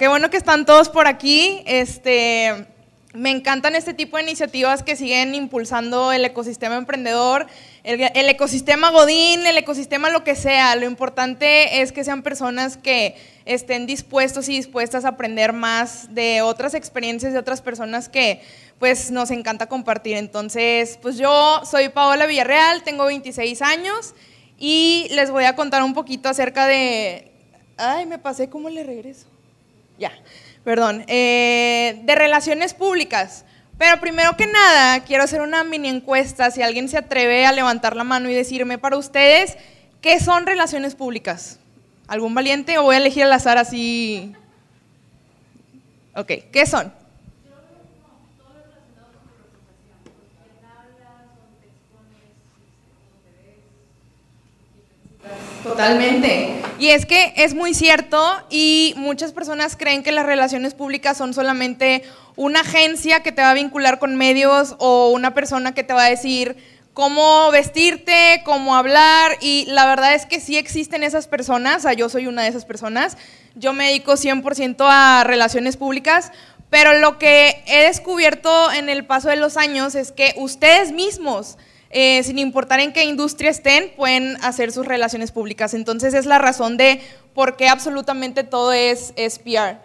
Qué bueno que están todos por aquí. Este, me encantan este tipo de iniciativas que siguen impulsando el ecosistema emprendedor, el, ecosistema Godín, el ecosistema lo que sea. Lo importante es que sean personas que estén dispuestos y dispuestas a aprender más de otras experiencias de otras personas que pues nos encanta compartir. Entonces, pues yo soy Paola Villarreal, tengo 26 años y les voy a contar un poquito acerca de... Ay, me pasé, ¿cómo le regreso? Ya, perdón, eh, de relaciones públicas. Pero primero que nada, quiero hacer una mini encuesta, si alguien se atreve a levantar la mano y decirme para ustedes, ¿qué son relaciones públicas? ¿Algún valiente o voy a elegir al azar así? Ok, ¿qué son? Totalmente. Y es que es muy cierto y muchas personas creen que las relaciones públicas son solamente una agencia que te va a vincular con medios o una persona que te va a decir cómo vestirte, cómo hablar y la verdad es que sí existen esas personas, yo soy una de esas personas, yo me dedico 100% a relaciones públicas, pero lo que he descubierto en el paso de los años es que ustedes mismos eh, sin importar en qué industria estén, pueden hacer sus relaciones públicas. Entonces es la razón de por qué absolutamente todo es, es PR.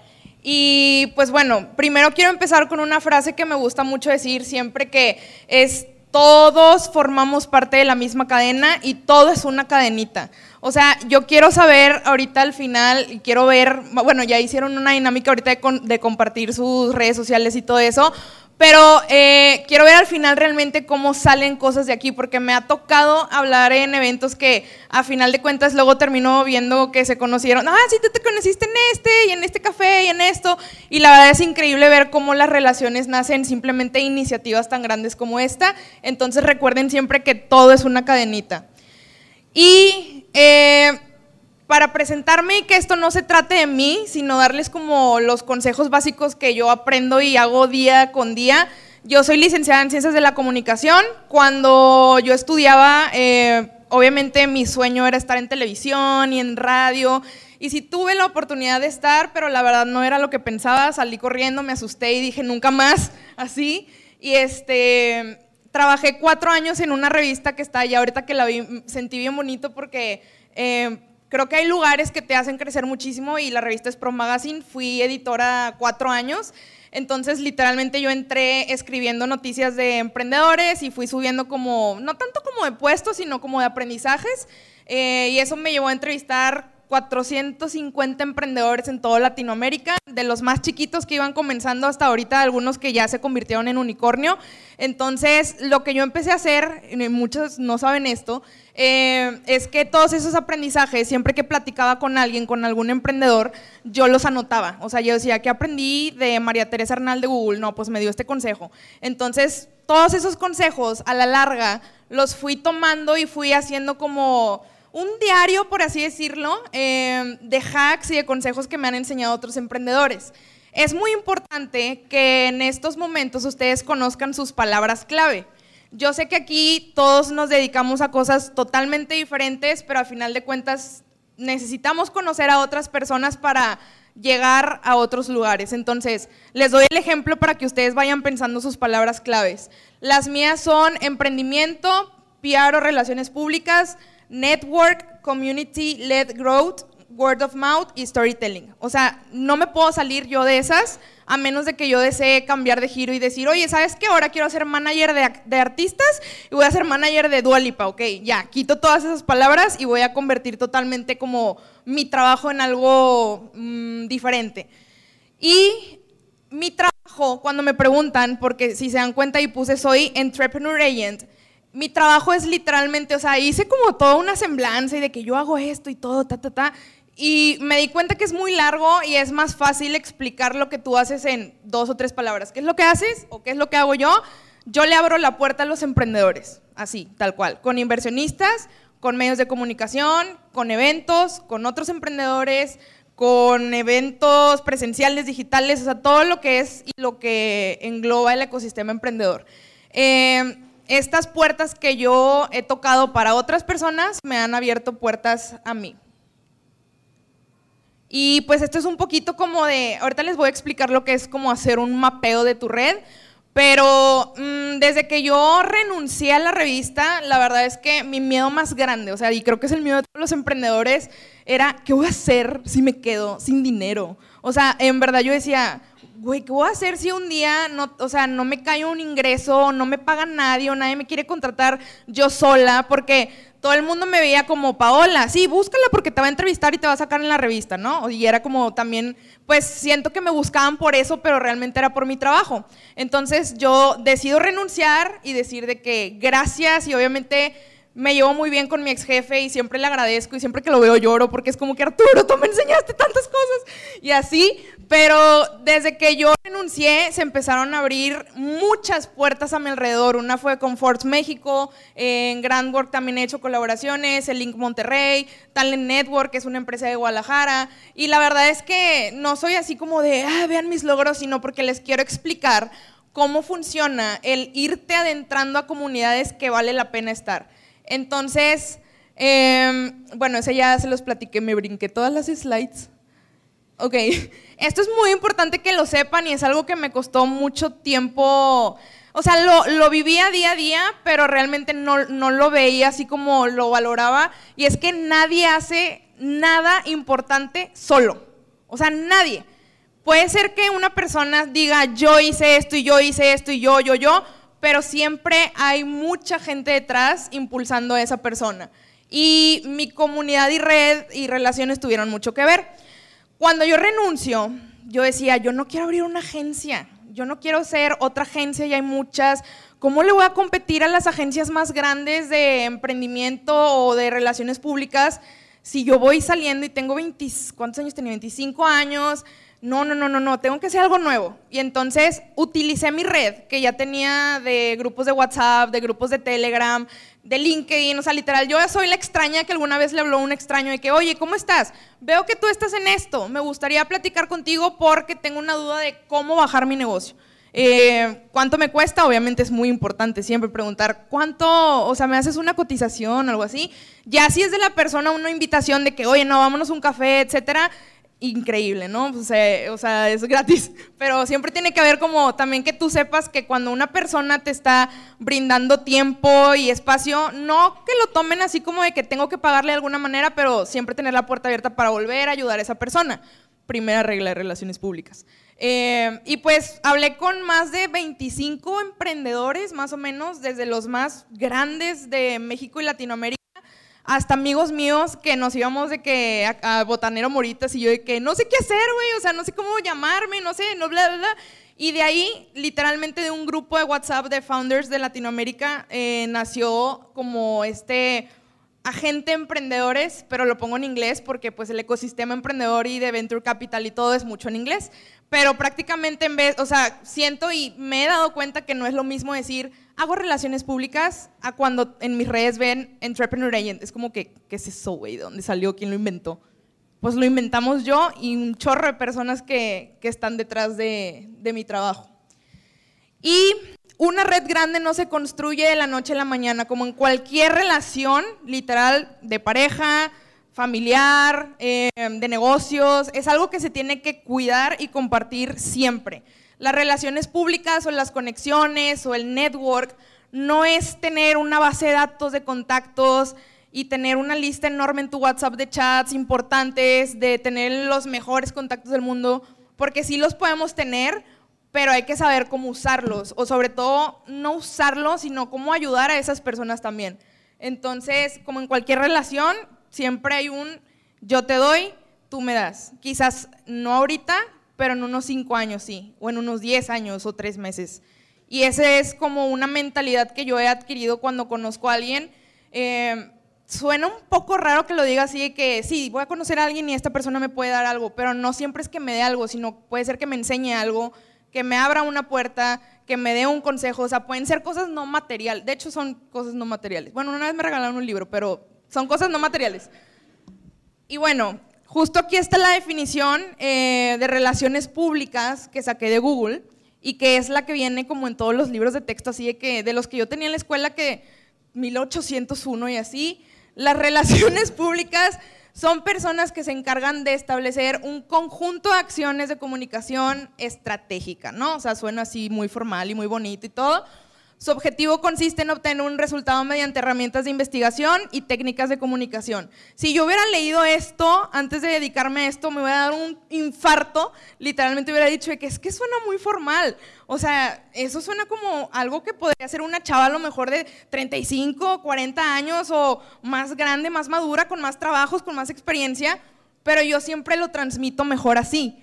Y pues bueno, primero quiero empezar con una frase que me gusta mucho decir siempre que es todos formamos parte de la misma cadena y todo es una cadenita. O sea, yo quiero saber ahorita al final, y quiero ver, bueno, ya hicieron una dinámica ahorita de, de compartir sus redes sociales y todo eso, pero eh, quiero ver al final realmente cómo salen cosas de aquí, porque me ha tocado hablar en eventos que a final de cuentas luego termino viendo que se conocieron. Ah, sí, tú te conociste en este, y en este café, y en esto. Y la verdad es increíble ver cómo las relaciones nacen simplemente iniciativas tan grandes como esta. Entonces recuerden siempre que todo es una cadenita. Y eh, para presentarme y que esto no se trate de mí, sino darles como los consejos básicos que yo aprendo y hago día con día. Yo soy licenciada en Ciencias de la Comunicación. Cuando yo estudiaba, eh, obviamente mi sueño era estar en televisión y en radio. Y sí tuve la oportunidad de estar, pero la verdad no era lo que pensaba. Salí corriendo, me asusté y dije nunca más así. Y este, trabajé cuatro años en una revista que está allá. Ahorita que la vi, sentí bien bonito porque... Eh, Creo que hay lugares que te hacen crecer muchísimo y la revista es Pro Magazine. Fui editora cuatro años. Entonces, literalmente yo entré escribiendo noticias de emprendedores y fui subiendo como, no tanto como de puestos, sino como de aprendizajes. Eh, y eso me llevó a entrevistar 450 emprendedores en toda Latinoamérica, de los más chiquitos que iban comenzando hasta ahorita, algunos que ya se convirtieron en unicornio. Entonces, lo que yo empecé a hacer, muchos no saben esto, eh, es que todos esos aprendizajes, siempre que platicaba con alguien, con algún emprendedor, yo los anotaba. O sea, yo decía, ¿qué aprendí de María Teresa Arnal de Google? No, pues me dio este consejo. Entonces, todos esos consejos, a la larga, los fui tomando y fui haciendo como un diario, por así decirlo, eh, de hacks y de consejos que me han enseñado otros emprendedores. Es muy importante que en estos momentos ustedes conozcan sus palabras clave. Yo sé que aquí todos nos dedicamos a cosas totalmente diferentes, pero a final de cuentas necesitamos conocer a otras personas para llegar a otros lugares. Entonces, les doy el ejemplo para que ustedes vayan pensando sus palabras claves. Las mías son emprendimiento, PR o relaciones públicas, network, community-led growth, word of mouth y storytelling. O sea, no me puedo salir yo de esas a menos de que yo desee cambiar de giro y decir, oye, ¿sabes qué? Ahora quiero ser manager de, artistas y voy a ser manager de Dualipa, ok, ya, quito todas esas palabras y voy a convertir totalmente como mi trabajo en algo mm, diferente. Y mi trabajo, cuando me preguntan, porque si se dan cuenta y puse soy entrepreneur agent, mi trabajo es literalmente, o sea, hice como toda una semblanza y de que yo hago esto y todo, ta, ta, ta. Y me di cuenta que es muy largo y es más fácil explicar lo que tú haces en dos o tres palabras. ¿Qué es lo que haces o qué es lo que hago yo? Yo le abro la puerta a los emprendedores, así, tal cual, con inversionistas, con medios de comunicación, con eventos, con otros emprendedores, con eventos presenciales, digitales, o sea, todo lo que es y lo que engloba el ecosistema emprendedor. Eh, estas puertas que yo he tocado para otras personas me han abierto puertas a mí. Y pues esto es un poquito como de, ahorita les voy a explicar lo que es como hacer un mapeo de tu red, pero mm, desde que yo renuncié a la revista, la verdad es que mi miedo más grande, o sea, y creo que es el miedo de todos los emprendedores, era, ¿qué voy a hacer si me quedo sin dinero? O sea, en verdad yo decía, güey, ¿qué voy a hacer si un día no, o sea, no me cae un ingreso, no me paga nadie o nadie me quiere contratar yo sola? Porque todo el mundo me veía como, Paola, sí, búscala porque te va a entrevistar y te va a sacar en la revista, ¿no? Y era como también, pues siento que me buscaban por eso, pero realmente era por mi trabajo. Entonces yo decido renunciar y decir de que gracias y obviamente me llevo muy bien con mi ex jefe y siempre le agradezco y siempre que lo veo lloro porque es como que Arturo, tú me enseñaste tantas cosas y así, pero desde que yo renuncié se empezaron a abrir muchas puertas a mi alrededor. Una fue con Force México, en Grand Work también he hecho colaboraciones, el Link Monterrey, Talent Network, que es una empresa de Guadalajara y la verdad es que no soy así como de, ah, vean mis logros, sino porque les quiero explicar cómo funciona el irte adentrando a comunidades que vale la pena estar. Entonces, em, bueno, ese ya se los platiqué, me brinqué todas las slides. Ok, esto es muy importante que lo sepan y es algo que me costó mucho tiempo. O sea, lo, lo vivía día a día, pero realmente no, no lo veía así como lo valoraba. Y es que nadie hace nada importante solo. O sea, nadie. Puede ser que una persona diga, yo hice esto y yo hice esto y yo, yo, yo, pero siempre hay mucha gente detrás impulsando a esa persona. Y mi comunidad y red y relaciones tuvieron mucho que ver. Cuando yo renuncio, yo decía, yo no quiero abrir una agencia, yo no quiero ser otra agencia, y hay muchas. ¿Cómo le voy a competir a las agencias más grandes de emprendimiento o de relaciones públicas si yo voy saliendo y tengo 20, ¿cuántos años tenía? 25 años, no, no, no, no, no, tengo que hacer algo nuevo. Y entonces utilicé mi red, que ya tenía de grupos de WhatsApp, de grupos de Telegram, de LinkedIn, o sea, literal, yo soy la extraña que alguna vez le habló un extraño de que, oye, ¿cómo estás? Veo que tú estás en esto, me gustaría platicar contigo porque tengo una duda de cómo bajar mi negocio. Eh, ¿Cuánto me cuesta? Obviamente es muy importante siempre preguntar, ¿cuánto, o sea, me haces una cotización o algo así? Ya si es de la persona una invitación de que, oye, no, vámonos a un café, etcétera, increíble, ¿no? o sea, es gratis, pero siempre tiene que haber como también que tú sepas que cuando una persona te está brindando tiempo y espacio, no que lo tomen así como de que tengo que pagarle de alguna manera, pero siempre tener la puerta abierta para volver a ayudar a esa persona. Primera regla de relaciones públicas. Eh, y pues hablé con más de 25 emprendedores, más o menos, desde los más grandes de México y Latinoamérica hasta amigos míos que nos íbamos de que a, Botanero Moritas y yo de que no sé qué hacer, güey, o sea, no sé cómo llamarme, no sé, no bla, bla, bla. Y de ahí, literalmente de un grupo de WhatsApp de founders de Latinoamérica, eh, nació como este agente emprendedores, pero lo pongo en inglés porque pues el ecosistema emprendedor y de venture capital y todo es mucho en inglés. Pero prácticamente en vez, o sea, siento y me he dado cuenta que no es lo mismo decir hago relaciones públicas a cuando en mis redes ven Entrepreneur Agent. Es como que, ¿qué es eso, güey? ¿De dónde salió? ¿Quién lo inventó? Pues lo inventamos yo y un chorro de personas que, que están detrás de, de mi trabajo. Y una red grande no se construye de la noche a la mañana, como en cualquier relación, literal, de pareja, familiar, eh, de negocios, es algo que se tiene que cuidar y compartir siempre. Las relaciones públicas o las conexiones o el network no es tener una base de datos de contactos y tener una lista enorme en tu WhatsApp de chats importantes, de tener los mejores contactos del mundo, porque sí los podemos tener, pero hay que saber cómo usarlos, o sobre todo no usarlos, sino cómo ayudar a esas personas también. Entonces, como en cualquier relación, siempre hay un yo te doy, tú me das. Quizás no ahorita, pero en unos cinco años sí, o en unos diez años o tres meses. Y esa es como una mentalidad que yo he adquirido cuando conozco a alguien. Eh, suena un poco raro que lo diga así, que sí, voy a conocer a alguien y esta persona me puede dar algo, pero no siempre es que me dé algo, sino puede ser que me enseñe algo, que me abra una puerta, que me dé un consejo, o sea, pueden ser cosas no materiales, de hecho son cosas no materiales. Bueno, una vez me regalaron un libro, pero son cosas no materiales. Y bueno, Justo aquí está la definición eh, de relaciones públicas que saqué de Google y que es la que viene como en todos los libros de texto, así de que de los que yo tenía en la escuela que 1801 y así, las relaciones públicas son personas que se encargan de establecer un conjunto de acciones de comunicación estratégica, ¿no? O sea, suena así muy formal y muy bonito y todo, su objetivo consiste en obtener un resultado mediante herramientas de investigación y técnicas de comunicación. Si yo hubiera leído esto antes de dedicarme a esto, me hubiera dado un infarto. Literalmente hubiera dicho que es que suena muy formal. O sea, eso suena como algo que podría ser una chava a lo mejor de 35, 40 años o más grande, más madura, con más trabajos, con más experiencia. Pero yo siempre lo transmito mejor así.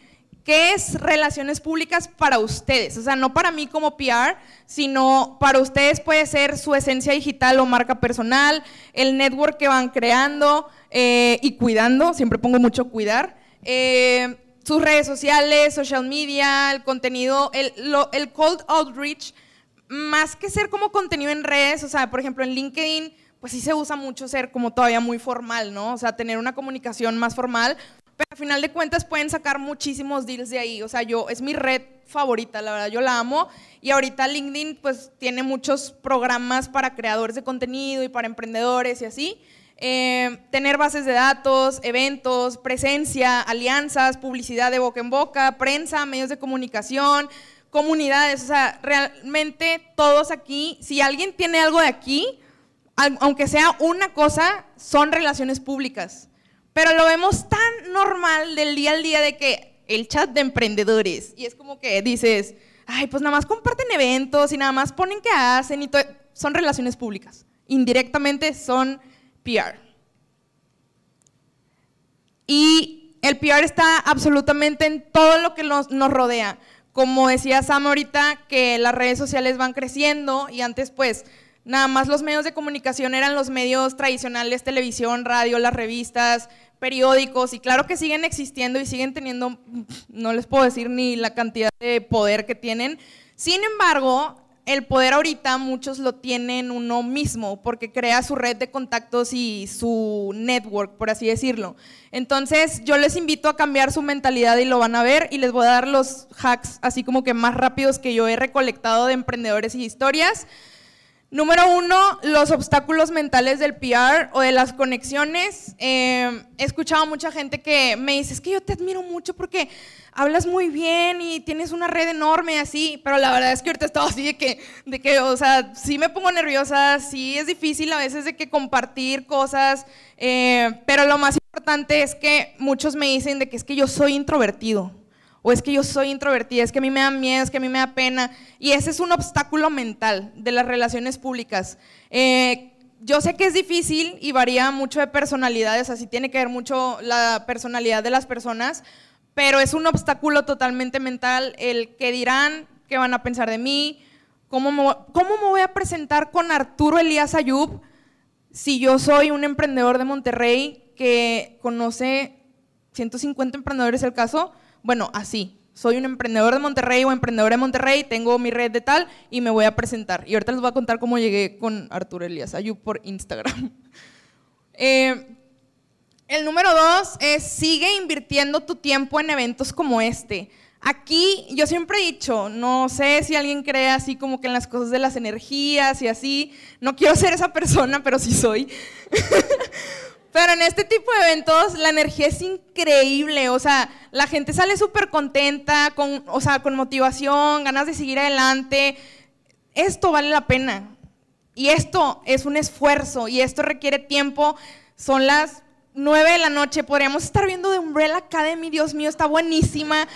¿Qué es relaciones públicas para ustedes? O sea, no para mí como PR, sino para ustedes puede ser su esencia digital o marca personal, el network que van creando eh, y cuidando, siempre pongo mucho cuidar, eh, sus redes sociales, social media, el contenido, el, el cold outreach, más que ser como contenido en redes, o sea, por ejemplo en LinkedIn, pues sí se usa mucho ser como todavía muy formal, ¿no? O sea, tener una comunicación más formal, pero al final de cuentas pueden sacar muchísimos deals de ahí. O sea, yo, es mi red favorita, la verdad, yo la amo. Y ahorita LinkedIn pues tiene muchos programas para creadores de contenido y para emprendedores y así. Eh, tener bases de datos, eventos, presencia, alianzas, publicidad de boca en boca, prensa, medios de comunicación, comunidades. O sea, realmente todos aquí, si alguien tiene algo de aquí, aunque sea una cosa, son relaciones públicas. Pero lo vemos tan normal del día al día de que el chat de emprendedores, y es como que dices, ay, pues nada más comparten eventos y nada más ponen que hacen y son relaciones públicas. Indirectamente son PR. Y el PR está absolutamente en todo lo que nos, nos rodea. Como decía Sam ahorita, que las redes sociales van creciendo y antes pues Nada más los medios de comunicación eran los medios tradicionales, televisión, radio, las revistas, periódicos, y claro que siguen existiendo y siguen teniendo, no les puedo decir ni la cantidad de poder que tienen. Sin embargo, el poder ahorita muchos lo tienen uno mismo, porque crea su red de contactos y su network, por así decirlo. Entonces, yo les invito a cambiar su mentalidad y lo van a ver, y les voy a dar los hacks así como que más rápidos que yo he recolectado de emprendedores y historias. Número uno, los obstáculos mentales del PR o de las conexiones. Eh, he escuchado a mucha gente que me dice, es que yo te admiro mucho porque hablas muy bien y tienes una red enorme así, pero la verdad es que ahorita estaba así de que, de que, o sea, sí me pongo nerviosa, sí es difícil a veces de que compartir cosas, eh, pero lo más importante es que muchos me dicen de que es que yo soy introvertido o es que yo soy introvertida, es que a mí me da miedo, es que a mí me da pena. Y ese es un obstáculo mental de las relaciones públicas. Eh, yo sé que es difícil y varía mucho de personalidades, así tiene que ver mucho la personalidad de las personas, pero es un obstáculo totalmente mental el que dirán, qué van a pensar de mí, cómo me, cómo me voy a presentar con Arturo Elías Ayub si yo soy un emprendedor de Monterrey que conoce 150 emprendedores el caso bueno, así. Soy un emprendedor de Monterrey o emprendedora de Monterrey, tengo mi red de tal y me voy a presentar. Y ahorita les voy a contar cómo llegué con Arturo Elías Ayú por Instagram. Eh, el número dos es sigue invirtiendo tu tiempo en eventos como este. Aquí yo siempre he dicho, no sé si alguien cree así como que en las cosas de las energías y así, no quiero ser esa persona, pero sí soy. Pero en este tipo de eventos la energía es increíble, o sea, la gente sale súper contenta, con, o sea, con motivación, ganas de seguir adelante. Esto vale la pena. Y esto es un esfuerzo y esto requiere tiempo. Son las nueve de la noche, podríamos estar viendo de Umbrella Academy, Dios mío, está buenísima.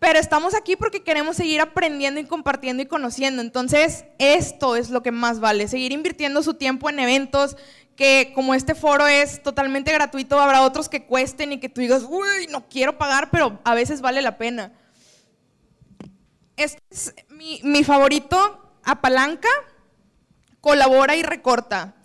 Pero estamos aquí porque queremos seguir aprendiendo y compartiendo y conociendo. Entonces, esto es lo que más vale, seguir invirtiendo su tiempo en eventos que como este foro es totalmente gratuito, habrá otros que cuesten y que tú digas, uy, no quiero pagar, pero a veces vale la pena. Este es mi, favorito, apalanca, colabora y recorta.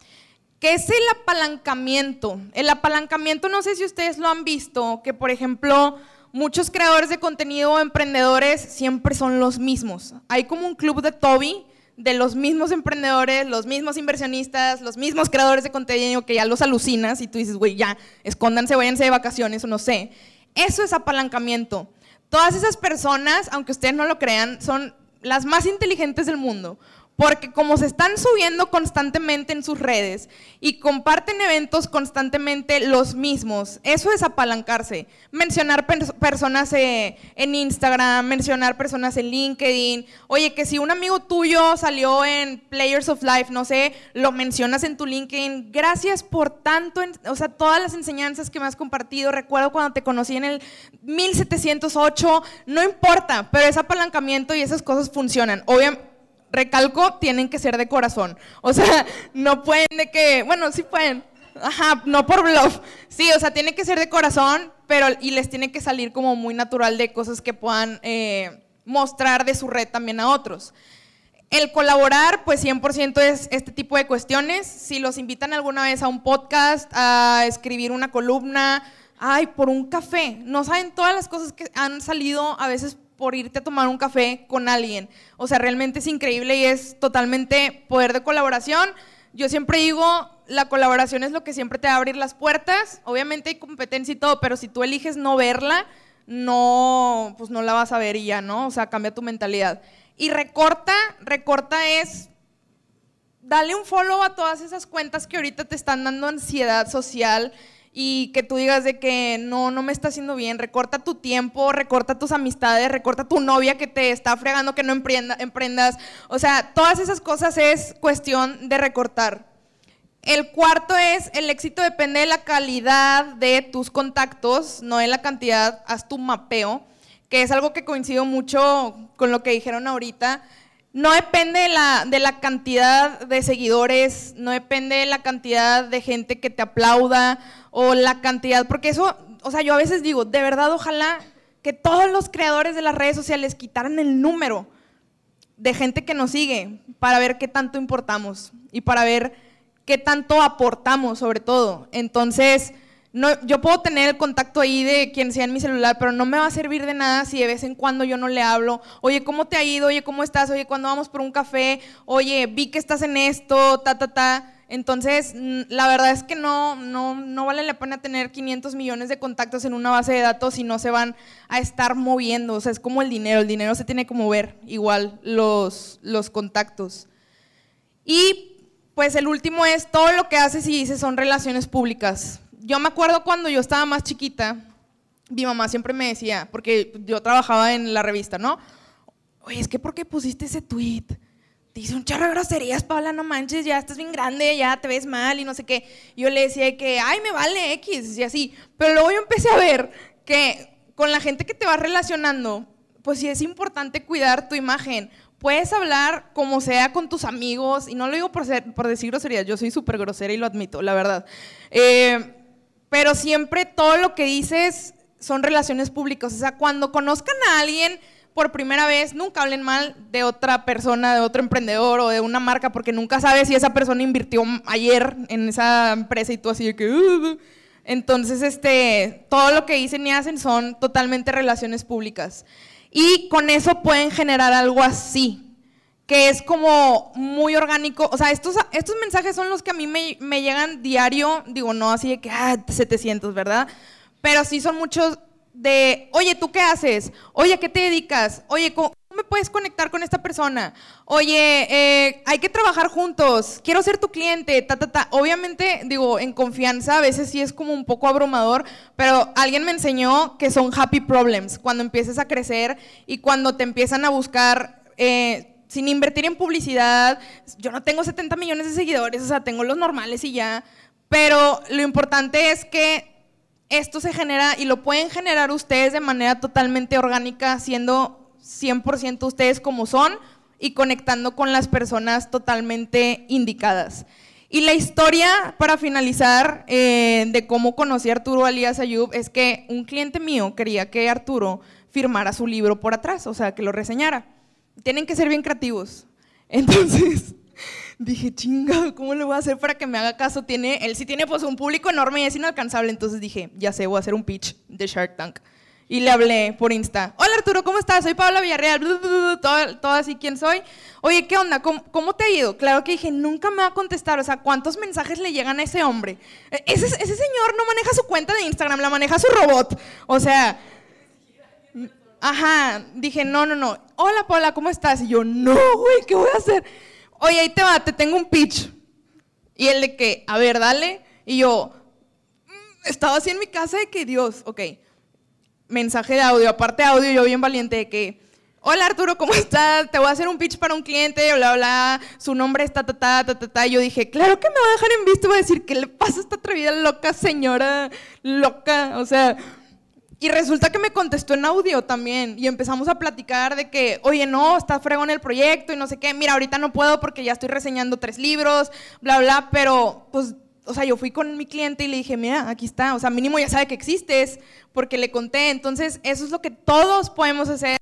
¿Qué es el apalancamiento? El apalancamiento, no sé si ustedes lo han visto, que por ejemplo, muchos creadores de contenido o emprendedores siempre son los mismos. Hay como un club de Toby de los mismos emprendedores, los mismos inversionistas, los mismos creadores de contenido que ya los alucinas y tú dices, güey, ya, escóndanse, váyanse de vacaciones o no sé. Eso es apalancamiento. Todas esas personas, aunque ustedes no lo crean, son las más inteligentes del mundo, Porque como se están subiendo constantemente en sus redes y comparten eventos constantemente los mismos, eso es apalancarse. Mencionar personas eh, en Instagram, mencionar personas en LinkedIn. Oye, que si un amigo tuyo salió en Players of Life, no sé, lo mencionas en tu LinkedIn. Gracias por tanto, o sea, todas las enseñanzas que me has compartido. Recuerdo cuando te conocí en el 1708, no importa, pero ese apalancamiento y esas cosas funcionan. Obviamente recalco, tienen que ser de corazón. O sea, no pueden de que, bueno, sí pueden. Ajá, no por bluff. Sí, o sea, tiene que ser de corazón, pero y les tiene que salir como muy natural de cosas que puedan eh, mostrar de su red también a otros. El colaborar, pues 100% es este tipo de cuestiones. Si los invitan alguna vez a un podcast, a escribir una columna, ay, por un café. No saben todas las cosas que han salido a veces por irte a tomar un café con alguien. O sea, realmente es increíble y es totalmente poder de colaboración. Yo siempre digo, la colaboración es lo que siempre te va a abrir las puertas. Obviamente hay competencia y todo, pero si tú eliges no verla, no, pues no la vas a ver ya, ¿no? O sea, cambia tu mentalidad. Y recorta, recorta es, dale un follow a todas esas cuentas que ahorita te están dando ansiedad social, y que tú digas de que no, no me está haciendo bien, recorta tu tiempo, recorta tus amistades, recorta tu novia que te está fregando que no emprenda, emprendas. O sea, todas esas cosas es cuestión de recortar. El cuarto es, el éxito depende de la calidad de tus contactos, no de la cantidad, haz tu mapeo, que es algo que coincido mucho con lo que dijeron ahorita. No depende de la, de la cantidad de seguidores, no depende de la cantidad de gente que te aplauda o la cantidad, porque eso, o sea, yo a veces digo, de verdad, ojalá que todos los creadores de las redes sociales quitaran el número de gente que nos sigue para ver qué tanto importamos y para ver qué tanto aportamos sobre todo. Entonces, no, yo puedo tener el contacto ahí de quien sea en mi celular, pero no me va a servir de nada si de vez en cuando yo no le hablo. Oye, ¿cómo te ha ido? Oye, ¿cómo estás? Oye, ¿cuándo vamos por un café? Oye, vi que estás en esto, ta, ta, ta. Entonces, la verdad es que no, no, no vale la pena tener 500 millones de contactos en una base de datos si no se van a estar moviendo. O sea, es como el dinero. El dinero se tiene que mover igual los, los contactos. Y pues el último es todo lo que haces y dices son relaciones públicas yo me acuerdo cuando yo estaba más chiquita, mi mamá siempre me decía, porque yo trabajaba en la revista, ¿no? Oye, es que ¿por qué pusiste ese tweet? Dice un charro de groserías, Paula, no manches, ya estás bien grande, ya te ves mal y no sé qué. Yo le decía que, ay, me vale X y así. Pero luego yo empecé a ver que con la gente que te vas relacionando, pues sí es importante cuidar tu imagen. Puedes hablar como sea con tus amigos, y no lo digo por, ser, por decir groserías, yo soy súper grosera y lo admito, la verdad. Eh, pero siempre todo lo que dices son relaciones públicas. O sea, cuando conozcan a alguien por primera vez, nunca hablen mal de otra persona, de otro emprendedor o de una marca, porque nunca sabes si esa persona invirtió ayer en esa empresa y tú así de que... Uh, uh, uh". entonces, este, todo lo que dicen y hacen son totalmente relaciones públicas. Y con eso pueden generar algo así que es como muy orgánico. O sea, estos, estos mensajes son los que a mí me, llegan diario, digo, no así de que, ah, 700, ¿verdad? Pero sí son muchos de, oye, ¿tú qué haces? Oye, ¿qué te dedicas? Oye, ¿cómo me puedes conectar con esta persona? Oye, eh, hay que trabajar juntos, quiero ser tu cliente, ta, ta, ta. Obviamente, digo, en confianza a veces sí es como un poco abrumador, pero alguien me enseñó que son happy problems, cuando empieces a crecer y cuando te empiezan a buscar... Eh, sin invertir en publicidad. Yo no tengo 70 millones de seguidores, o sea, tengo los normales y ya. Pero lo importante es que esto se genera y lo pueden generar ustedes de manera totalmente orgánica, siendo 100% ustedes como son y conectando con las personas totalmente indicadas. Y la historia, para finalizar, eh, de cómo conocí a Arturo Alías Ayub, es que un cliente mío quería que Arturo firmara su libro por atrás, o sea, que lo reseñara tienen que ser bien creativos. Entonces dije, chinga, ¿cómo le voy a hacer para que me haga caso? Tiene, él sí tiene pues un público enorme y es inalcanzable. Entonces dije, ya sé, voy a hacer un pitch de Shark Tank. Y le hablé por Insta. Hola Arturo, ¿cómo estás? Soy Paula Villarreal. Todo, así, ¿quién soy? Oye, ¿qué onda? ¿Cómo, te ha ido? Claro que dije, nunca me va a contestar. O sea, ¿cuántos mensajes le llegan a ese hombre? E, ese, ese señor no maneja su cuenta de Instagram, la maneja su robot. O sea, Ajá, dije, no, no, no. Hola, Paula, ¿cómo estás? Y yo, no, güey, ¿qué voy a hacer? Oye, ahí te va, te tengo un pitch. Y él de que, a ver, dale. Y yo, mm, estaba así en mi casa de que, Dios, ok, mensaje de audio, aparte de audio, yo bien valiente de que, hola Arturo, ¿cómo estás? Te voy a hacer un pitch para un cliente, bla, bla, su nombre está, ta, ta, ta, ta, ta. Yo dije, claro que me va a dejar en visto, voy a decir, ¿qué le pasa a esta atrevida loca señora loca? O sea, y resulta que me contestó en audio también y empezamos a platicar de que, oye, no, está fregón el proyecto y no sé qué, mira, ahorita no puedo porque ya estoy reseñando tres libros, bla, bla, pero pues, o sea, yo fui con mi cliente y le dije, mira, aquí está, o sea, mínimo ya sabe que existes porque le conté, entonces eso es lo que todos podemos hacer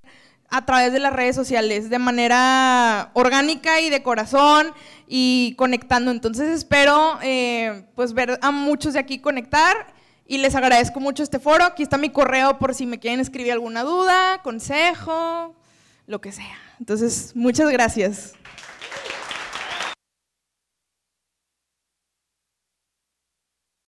a través de las redes sociales, de manera orgánica y de corazón y conectando. Entonces espero eh, pues ver a muchos de aquí conectar y les agradezco mucho este foro. Aquí está mi correo por si me quieren escribir alguna duda, consejo, lo que sea. Entonces, muchas gracias.